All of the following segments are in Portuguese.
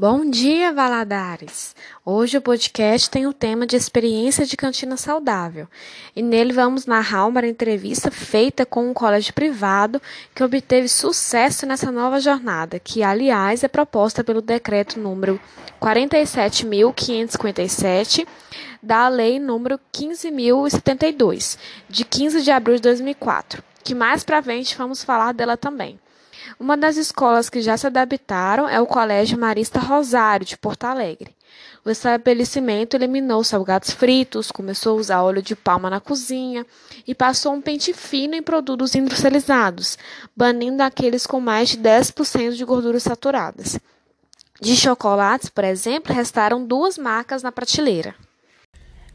Bom dia, Valadares! Hoje o podcast tem o tema de experiência de cantina saudável e nele vamos narrar uma entrevista feita com um colégio privado que obteve sucesso nessa nova jornada, que, aliás, é proposta pelo decreto número 47.557 da Lei número 15.072, de 15 de abril de 2004, que mais para frente vamos falar dela também. Uma das escolas que já se adaptaram é o Colégio Marista Rosário, de Porto Alegre. O estabelecimento eliminou salgados fritos, começou a usar óleo de palma na cozinha e passou um pente fino em produtos industrializados, banindo aqueles com mais de 10% de gorduras saturadas. De chocolates, por exemplo, restaram duas marcas na prateleira.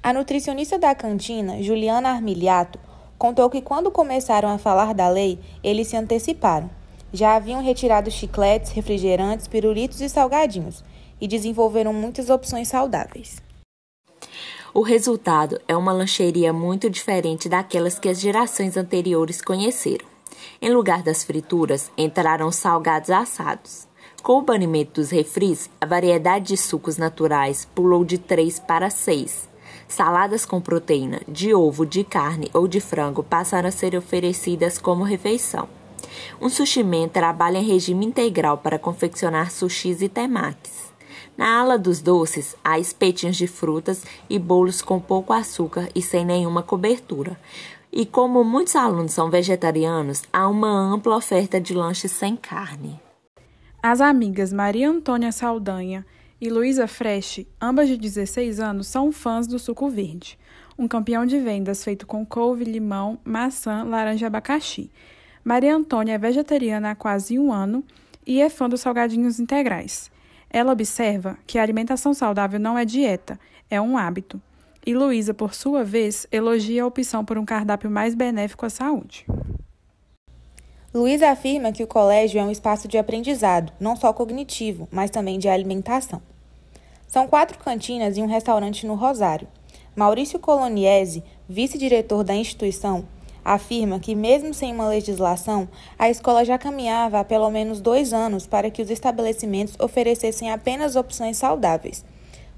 A nutricionista da cantina, Juliana Armiliato, contou que quando começaram a falar da lei, eles se anteciparam já haviam retirado chicletes, refrigerantes, pirulitos e salgadinhos e desenvolveram muitas opções saudáveis. O resultado é uma lancheria muito diferente daquelas que as gerações anteriores conheceram. Em lugar das frituras, entraram salgados assados. Com o banimento dos refris, a variedade de sucos naturais pulou de 3 para 6. Saladas com proteína, de ovo, de carne ou de frango passaram a ser oferecidas como refeição. Um sushi man trabalha em regime integral para confeccionar sushis e temakis. Na ala dos doces, há espetinhos de frutas e bolos com pouco açúcar e sem nenhuma cobertura. E como muitos alunos são vegetarianos, há uma ampla oferta de lanches sem carne. As amigas Maria Antônia Saldanha e Luísa Fresh, ambas de 16 anos, são fãs do suco verde, um campeão de vendas feito com couve, limão, maçã, laranja e abacaxi. Maria Antônia é vegetariana há quase um ano e é fã dos salgadinhos integrais. Ela observa que a alimentação saudável não é dieta, é um hábito. E Luísa, por sua vez, elogia a opção por um cardápio mais benéfico à saúde. Luísa afirma que o colégio é um espaço de aprendizado, não só cognitivo, mas também de alimentação. São quatro cantinas e um restaurante no Rosário. Maurício Coloniese, vice-diretor da instituição, afirma que, mesmo sem uma legislação, a escola já caminhava há pelo menos dois anos para que os estabelecimentos oferecessem apenas opções saudáveis.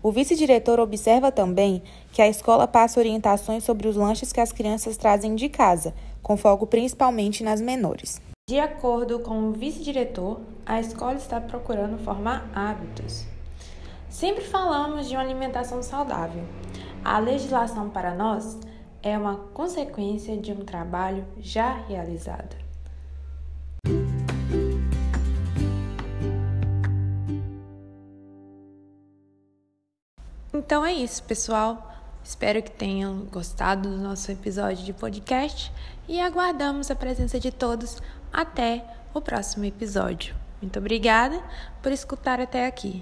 O vice-diretor observa também que a escola passa orientações sobre os lanches que as crianças trazem de casa, com foco principalmente nas menores. De acordo com o vice-diretor, a escola está procurando formar hábitos. Sempre falamos de uma alimentação saudável. A legislação para nós é uma consequência de um trabalho já realizado. Então é isso, pessoal. Espero que tenham gostado do nosso episódio de podcast e aguardamos a presença de todos até o próximo episódio. Muito obrigada por escutar até aqui.